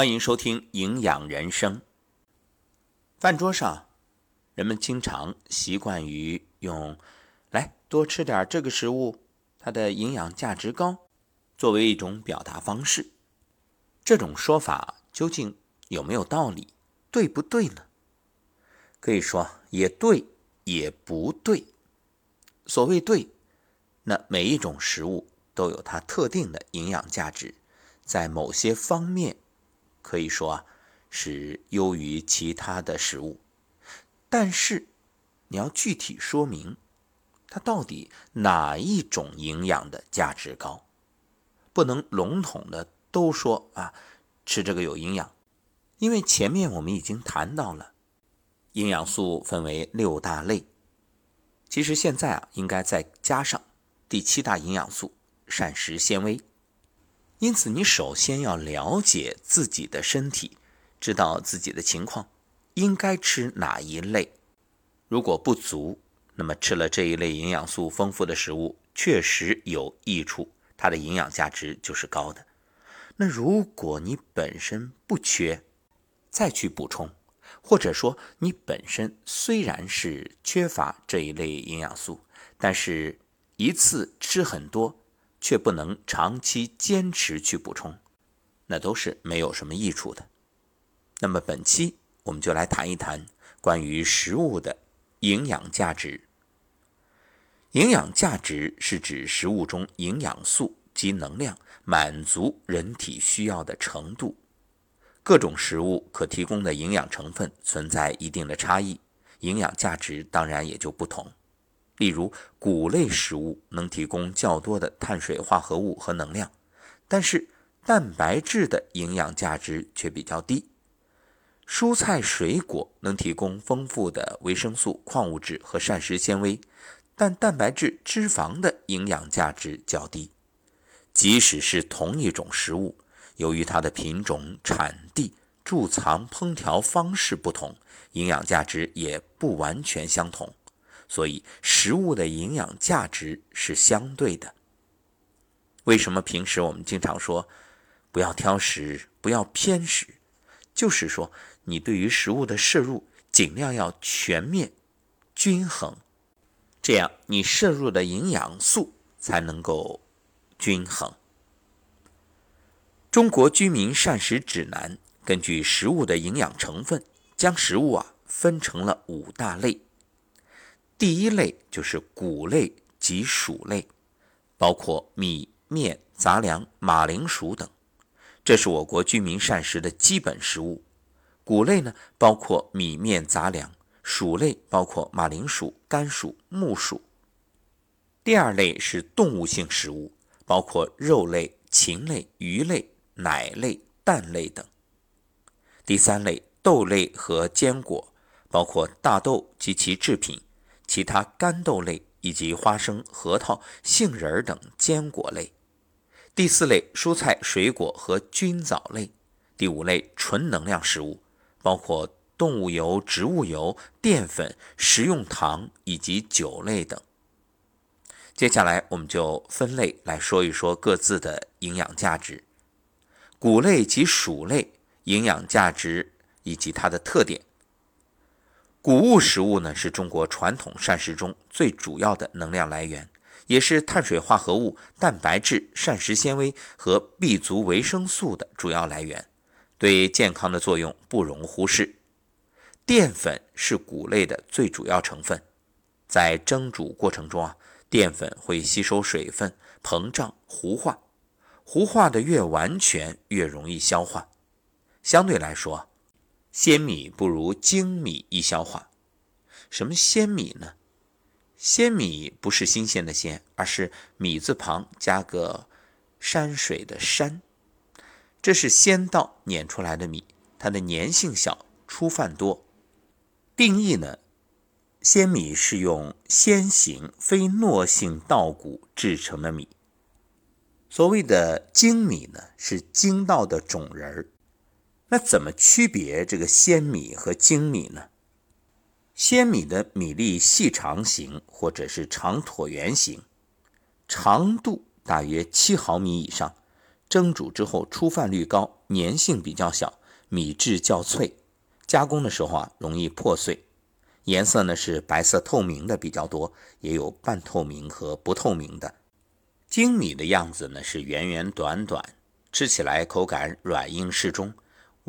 欢迎收听《营养人生》。饭桌上，人们经常习惯于用“来多吃点这个食物，它的营养价值高”作为一种表达方式。这种说法究竟有没有道理？对不对呢？可以说也对，也不对。所谓对，那每一种食物都有它特定的营养价值，在某些方面。可以说啊，是优于其他的食物，但是你要具体说明它到底哪一种营养的价值高，不能笼统的都说啊吃这个有营养，因为前面我们已经谈到了营养素分为六大类，其实现在啊应该再加上第七大营养素膳食纤维。因此，你首先要了解自己的身体，知道自己的情况，应该吃哪一类。如果不足，那么吃了这一类营养素丰富的食物，确实有益处，它的营养价值就是高的。那如果你本身不缺，再去补充，或者说你本身虽然是缺乏这一类营养素，但是一次吃很多。却不能长期坚持去补充，那都是没有什么益处的。那么本期我们就来谈一谈关于食物的营养价值。营养价值是指食物中营养素及能量满足人体需要的程度。各种食物可提供的营养成分存在一定的差异，营养价值当然也就不同。例如，谷类食物能提供较多的碳水化合物和能量，但是蛋白质的营养价值却比较低。蔬菜水果能提供丰富的维生素、矿物质和膳食纤维，但蛋白质、脂肪的营养价值较低。即使是同一种食物，由于它的品种、产地、贮藏、烹调方式不同，营养价值也不完全相同。所以，食物的营养价值是相对的。为什么平时我们经常说不要挑食、不要偏食？就是说，你对于食物的摄入尽量要全面、均衡，这样你摄入的营养素才能够均衡。中国居民膳食指南根据食物的营养成分，将食物啊分成了五大类。第一类就是谷类及薯类，包括米面杂粮、马铃薯等，这是我国居民膳食的基本食物。谷类呢，包括米面杂粮；薯类包括马铃薯、甘薯、木薯。第二类是动物性食物，包括肉类、禽类、鱼类、奶类、蛋类等。第三类豆类和坚果，包括大豆及其制品。其他干豆类以及花生、核桃、杏仁等坚果类。第四类蔬菜、水果和菌藻类。第五类纯能量食物，包括动物油、植物油、淀粉、食用糖以及酒类等。接下来我们就分类来说一说各自的营养价值。谷类及薯类营养价值以及它的特点。谷物食物呢，是中国传统膳食中最主要的能量来源，也是碳水化合物、蛋白质、膳食纤维和 B 族维生素的主要来源，对健康的作用不容忽视。淀粉是谷类的最主要成分，在蒸煮过程中啊，淀粉会吸收水分、膨胀、糊化，糊化的越完全，越容易消化。相对来说。鲜米不如精米易消化。什么鲜米呢？鲜米不是新鲜的鲜，而是米字旁加个山水的山。这是鲜稻碾出来的米，它的粘性小，出饭多。定义呢？鲜米是用鲜型非糯性稻谷制成的米。所谓的精米呢，是精稻的种仁儿。那怎么区别这个鲜米和精米呢？鲜米的米粒细长型或者是长椭圆形，长度大约七毫米以上，蒸煮之后出饭率高，粘性比较小，米质较脆，加工的时候啊容易破碎。颜色呢是白色透明的比较多，也有半透明和不透明的。精米的样子呢是圆圆短短，吃起来口感软硬适中，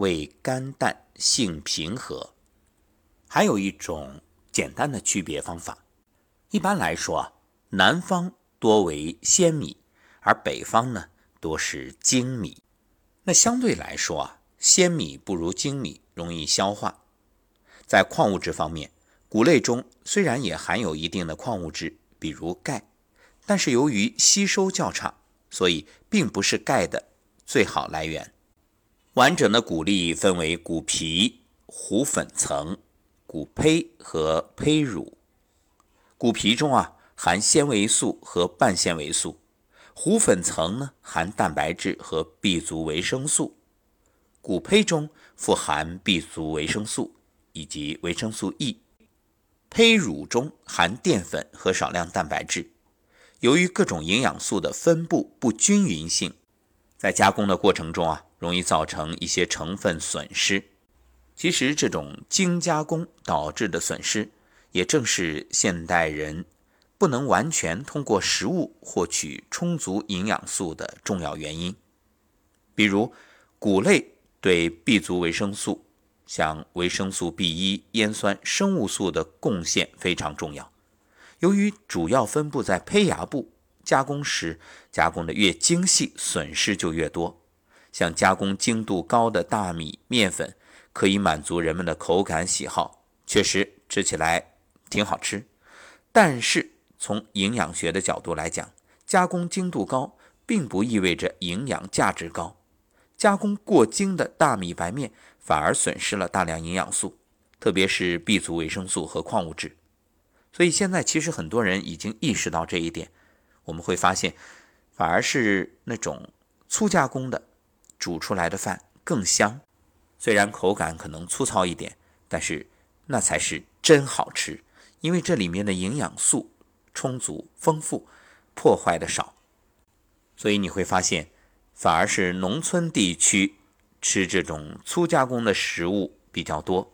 味甘淡，性平和。还有一种简单的区别方法，一般来说啊，南方多为鲜米，而北方呢多是精米。那相对来说啊，鲜米不如精米容易消化。在矿物质方面，谷类中虽然也含有一定的矿物质，比如钙。但是由于吸收较差，所以并不是钙的最好来源。完整的谷粒分为谷皮、糊粉层、谷胚和胚乳。谷皮中啊含纤维素和半纤维素，糊粉层呢含蛋白质和 B 族维生素，谷胚中富含 B 族维生素以及维生素 E，胚乳中含淀粉和少量蛋白质。由于各种营养素的分布不均匀性，在加工的过程中啊，容易造成一些成分损失。其实，这种精加工导致的损失，也正是现代人不能完全通过食物获取充足营养素的重要原因。比如，谷类对 B 族维生素，像维生素 B1、烟酸、生物素的贡献非常重要。由于主要分布在胚芽部，加工时加工的越精细，损失就越多。像加工精度高的大米面粉，可以满足人们的口感喜好，确实吃起来挺好吃。但是从营养学的角度来讲，加工精度高并不意味着营养价值高。加工过精的大米白面反而损失了大量营养素，特别是 B 族维生素和矿物质。所以现在其实很多人已经意识到这一点，我们会发现，反而是那种粗加工的煮出来的饭更香，虽然口感可能粗糙一点，但是那才是真好吃，因为这里面的营养素充足丰富，破坏的少。所以你会发现，反而是农村地区吃这种粗加工的食物比较多，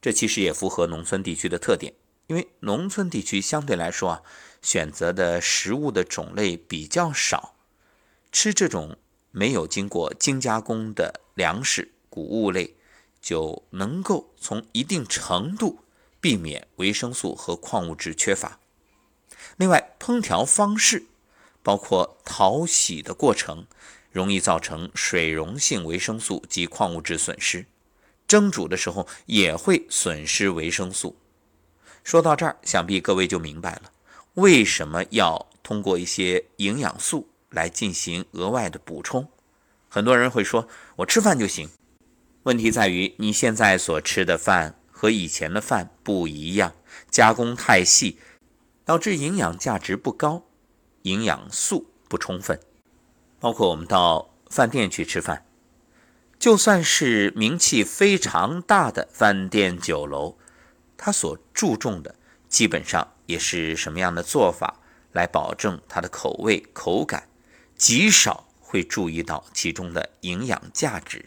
这其实也符合农村地区的特点。因为农村地区相对来说啊，选择的食物的种类比较少，吃这种没有经过精加工的粮食、谷物类，就能够从一定程度避免维生素和矿物质缺乏。另外，烹调方式包括淘洗的过程，容易造成水溶性维生素及矿物质损失；蒸煮的时候也会损失维生素。说到这儿，想必各位就明白了，为什么要通过一些营养素来进行额外的补充。很多人会说，我吃饭就行。问题在于你现在所吃的饭和以前的饭不一样，加工太细，导致营养价值不高，营养素不充分。包括我们到饭店去吃饭，就算是名气非常大的饭店酒楼。他所注重的基本上也是什么样的做法来保证它的口味口感，极少会注意到其中的营养价值。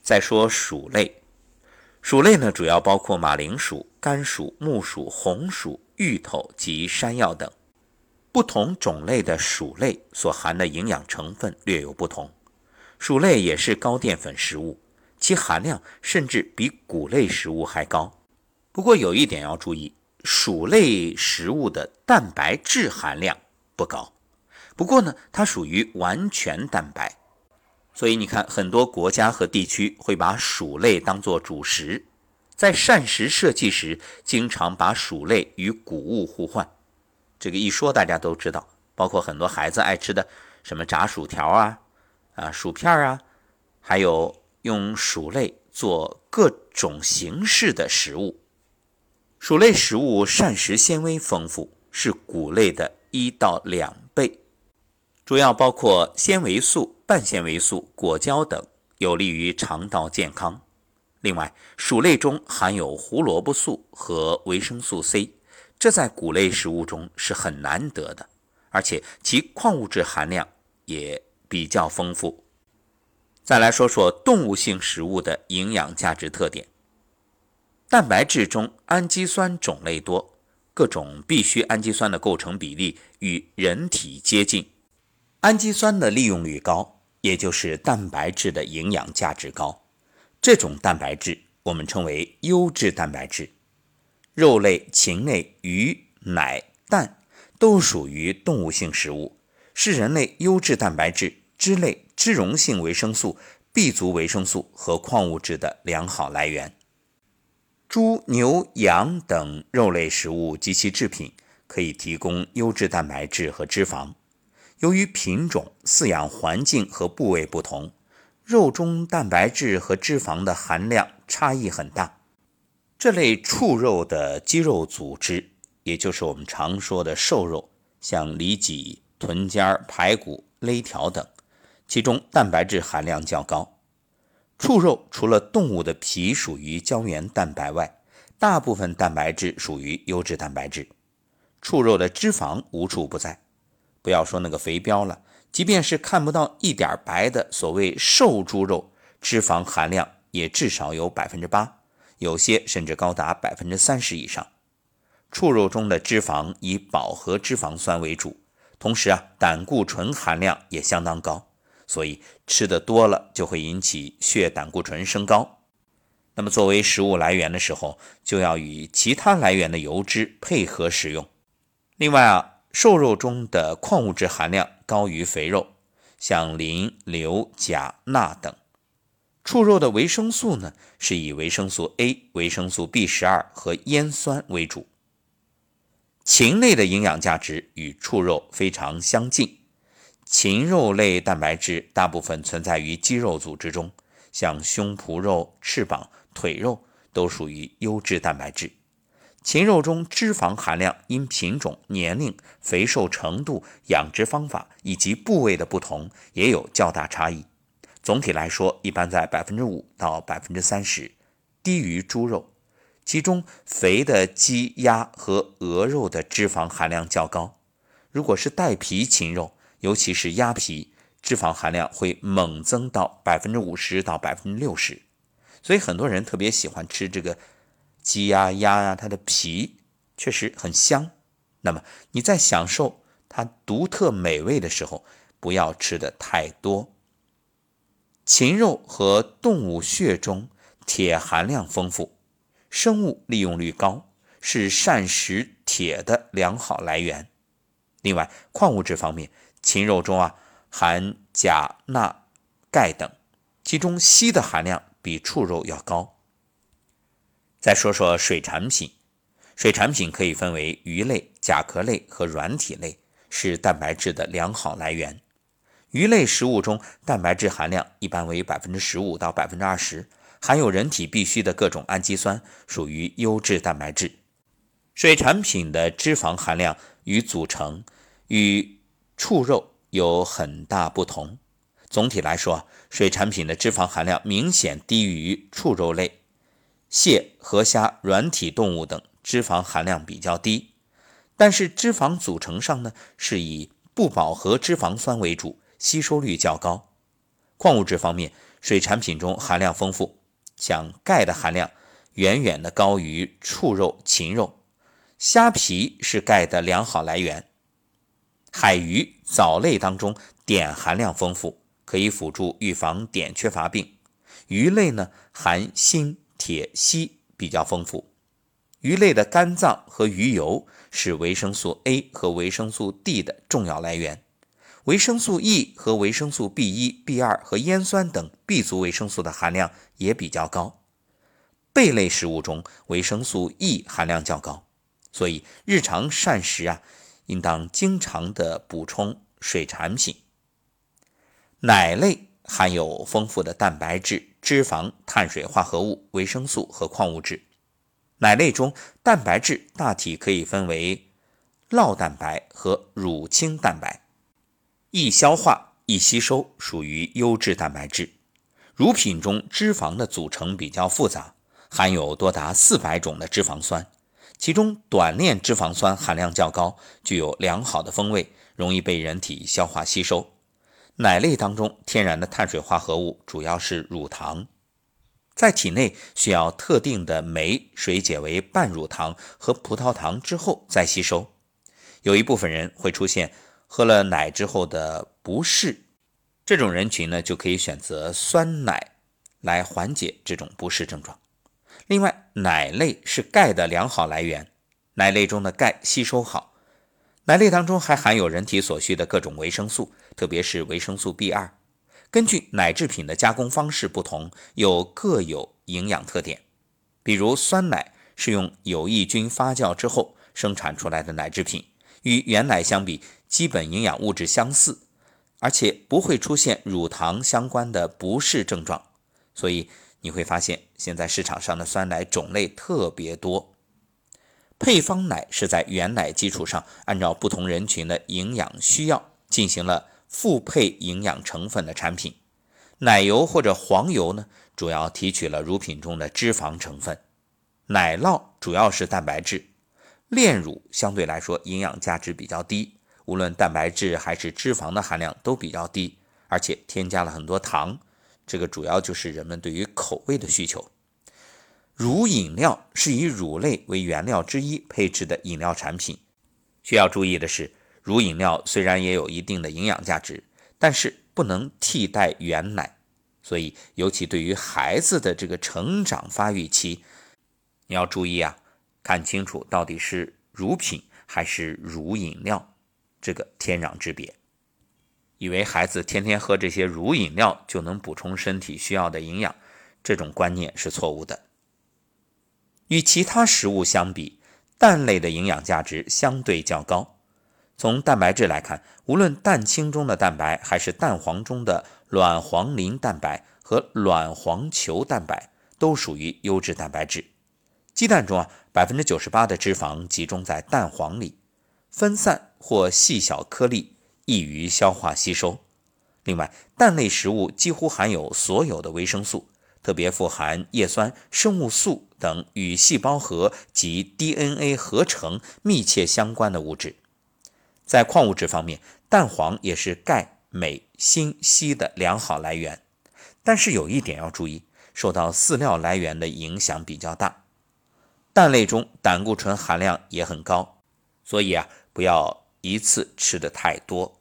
再说薯类，薯类呢主要包括马铃薯、甘薯、木薯、红薯、芋头及山药等。不同种类的薯类所含的营养成分略有不同。薯类也是高淀粉食物，其含量甚至比谷类食物还高。不过有一点要注意，薯类食物的蛋白质含量不高。不过呢，它属于完全蛋白，所以你看，很多国家和地区会把薯类当做主食，在膳食设计时，经常把薯类与谷物互换。这个一说大家都知道，包括很多孩子爱吃的什么炸薯条啊、啊薯片啊，还有用薯类做各种形式的食物。薯类食物膳食纤维丰富，是谷类的一到两倍，主要包括纤维素、半纤维素、果胶等，有利于肠道健康。另外，薯类中含有胡萝卜素和维生素 C，这在谷类食物中是很难得的，而且其矿物质含量也比较丰富。再来说说动物性食物的营养价值特点。蛋白质中氨基酸种类多，各种必需氨基酸的构成比例与人体接近，氨基酸的利用率高，也就是蛋白质的营养价值高。这种蛋白质我们称为优质蛋白质。肉类、禽类、鱼、奶、蛋都属于动物性食物，是人类优质蛋白质、脂类、脂溶性维生素、B 族维生素和矿物质的良好来源。猪、牛、羊等肉类食物及其制品可以提供优质蛋白质和脂肪。由于品种、饲养环境和部位不同，肉中蛋白质和脂肪的含量差异很大。这类畜肉的肌肉组织，也就是我们常说的瘦肉，像里脊、臀尖、排骨、肋条等，其中蛋白质含量较高。畜肉除了动物的皮属于胶原蛋白外，大部分蛋白质属于优质蛋白质。畜肉的脂肪无处不在，不要说那个肥膘了，即便是看不到一点白的所谓瘦猪肉，脂肪含量也至少有百分之八，有些甚至高达百分之三十以上。畜肉中的脂肪以饱和脂肪酸为主，同时啊，胆固醇含量也相当高。所以吃的多了就会引起血胆固醇升高。那么作为食物来源的时候，就要与其他来源的油脂配合食用。另外啊，瘦肉中的矿物质含量高于肥肉，像磷、硫、钾、钠等。畜肉的维生素呢，是以维生素 A、维生素 B 十二和烟酸为主。禽类的营养价值与畜肉非常相近。禽肉类蛋白质大部分存在于肌肉组织中，像胸脯肉、翅膀、腿肉都属于优质蛋白质。禽肉中脂肪含量因品种、年龄、肥瘦程度、养殖方法以及部位的不同，也有较大差异。总体来说，一般在百分之五到百分之三十，低于猪肉。其中，肥的鸡、鸭和鹅肉的脂肪含量较高。如果是带皮禽肉，尤其是鸭皮，脂肪含量会猛增到百分之五十到百分之六十，所以很多人特别喜欢吃这个鸡呀、鸭呀，它的皮确实很香。那么你在享受它独特美味的时候，不要吃的太多。禽肉和动物血中铁含量丰富，生物利用率高，是膳食铁的良好来源。另外，矿物质方面。禽肉中啊含钾、钠、钙等，其中硒的含量比畜肉要高。再说说水产品，水产品可以分为鱼类、甲壳类和软体类，是蛋白质的良好来源。鱼类食物中蛋白质含量一般为百分之十五到百分之二十，含有人体必需的各种氨基酸，属于优质蛋白质。水产品的脂肪含量与组成与畜肉有很大不同。总体来说，水产品的脂肪含量明显低于畜肉类。蟹、河虾、软体动物等脂肪含量比较低，但是脂肪组成上呢是以不饱和脂肪酸为主，吸收率较高。矿物质方面，水产品中含量丰富，像钙的含量远远的高于畜肉、禽肉。虾皮是钙的良好来源。海鱼、藻类当中碘含量丰富，可以辅助预防碘缺乏病。鱼类呢，含锌、铁、硒比较丰富。鱼类的肝脏和鱼油是维生素 A 和维生素 D 的重要来源。维生素 E 和维生素 B1、B2 和烟酸等 B 族维生素的含量也比较高。贝类食物中维生素 E 含量较高，所以日常膳食啊。应当经常的补充水产品。奶类含有丰富的蛋白质、脂肪、碳水化合物、维生素和矿物质。奶类中蛋白质大体可以分为酪蛋白和乳清蛋白，易消化、易吸收，属于优质蛋白质。乳品中脂肪的组成比较复杂，含有多达四百种的脂肪酸。其中短链脂肪酸含量较高，具有良好的风味，容易被人体消化吸收。奶类当中天然的碳水化合物主要是乳糖，在体内需要特定的酶水解为半乳糖和葡萄糖之后再吸收。有一部分人会出现喝了奶之后的不适，这种人群呢就可以选择酸奶来缓解这种不适症状。另外，奶类是钙的良好来源，奶类中的钙吸收好。奶类当中还含有人体所需的各种维生素，特别是维生素 B2。根据奶制品的加工方式不同，有各有营养特点。比如酸奶是用有益菌发酵之后生产出来的奶制品，与原奶相比，基本营养物质相似，而且不会出现乳糖相关的不适症状。所以你会发现，现在市场上的酸奶种类特别多。配方奶是在原奶基础上，按照不同人群的营养需要进行了复配营养成分的产品。奶油或者黄油呢，主要提取了乳品中的脂肪成分；奶酪主要是蛋白质。炼乳相对来说营养价值比较低，无论蛋白质还是脂肪的含量都比较低，而且添加了很多糖。这个主要就是人们对于口味的需求。乳饮料是以乳类为原料之一配制的饮料产品。需要注意的是，乳饮料虽然也有一定的营养价值，但是不能替代原奶。所以，尤其对于孩子的这个成长发育期，你要注意啊，看清楚到底是乳品还是乳饮料，这个天壤之别。以为孩子天天喝这些乳饮料就能补充身体需要的营养，这种观念是错误的。与其他食物相比，蛋类的营养价值相对较高。从蛋白质来看，无论蛋清中的蛋白，还是蛋黄中的卵黄磷蛋白和卵黄球蛋白，都属于优质蛋白质。鸡蛋中啊，百分之九十八的脂肪集中在蛋黄里，分散或细小颗粒，易于消化吸收。另外，蛋类食物几乎含有所有的维生素。特别富含叶酸、生物素等与细胞核及 DNA 合成密切相关的物质。在矿物质方面，蛋黄也是钙、镁、锌、硒的良好来源。但是有一点要注意，受到饲料来源的影响比较大。蛋类中胆固醇含量也很高，所以啊，不要一次吃的太多。